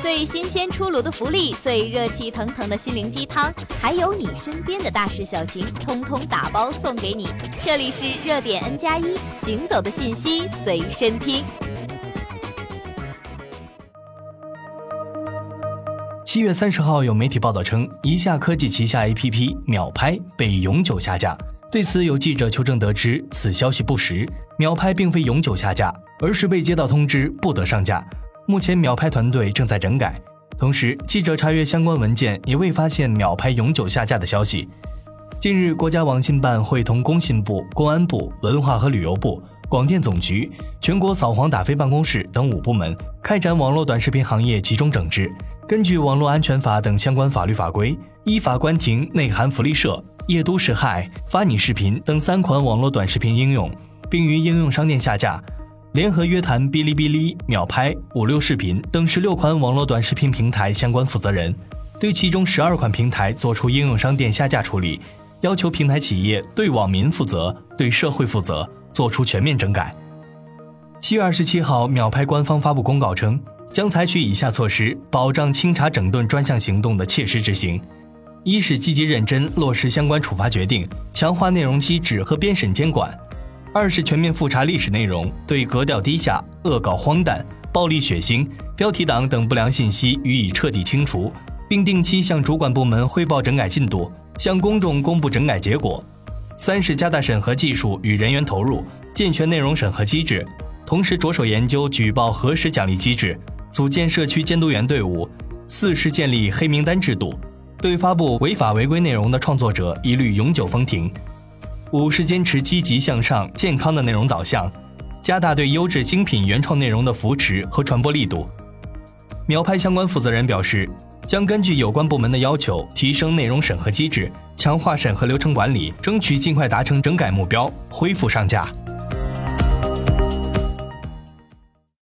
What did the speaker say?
最新鲜出炉的福利，最热气腾腾的心灵鸡汤，还有你身边的大事小情，通通打包送给你。这里是热点 N 加一，行走的信息随身听。七月三十号，有媒体报道称，一下科技旗下 APP 秒拍被永久下架。对此，有记者求证得知，此消息不实。秒拍并非永久下架，而是被接到通知不得上架。目前，秒拍团队正在整改。同时，记者查阅相关文件，也未发现秒拍永久下架的消息。近日，国家网信办会同工信部、公安部、文化和旅游部、广电总局、全国扫黄打非办公室等五部门开展网络短视频行业集中整治。根据《网络安全法》等相关法律法规，依法关停内涵福利社。夜都市害、发你视频等三款网络短视频应用，并于应用商店下架；联合约谈哔哩哔哩、秒拍、五六视频等十六款网络短视频平台相关负责人，对其中十二款平台作出应用商店下架处理，要求平台企业对网民负责、对社会负责，做出全面整改。七月二十七号，秒拍官方发布公告称，将采取以下措施，保障清查整顿专项行动的切实执行。一是积极认真落实相关处罚决定，强化内容机制和编审监管；二是全面复查历史内容，对格调低下、恶搞荒诞、暴力血腥、标题党等不良信息予以彻底清除，并定期向主管部门汇报整改进度，向公众公布整改结果；三是加大审核技术与人员投入，健全内容审核机制，同时着手研究举报核实奖励机制，组建社区监督员队伍；四是建立黑名单制度。对发布违法违规内容的创作者一律永久封停。五是坚持积极向上、健康的内容导向，加大对优质精品原创内容的扶持和传播力度。秒拍相关负责人表示，将根据有关部门的要求，提升内容审核机制，强化审核流程管理，争取尽快达成整改目标，恢复上架。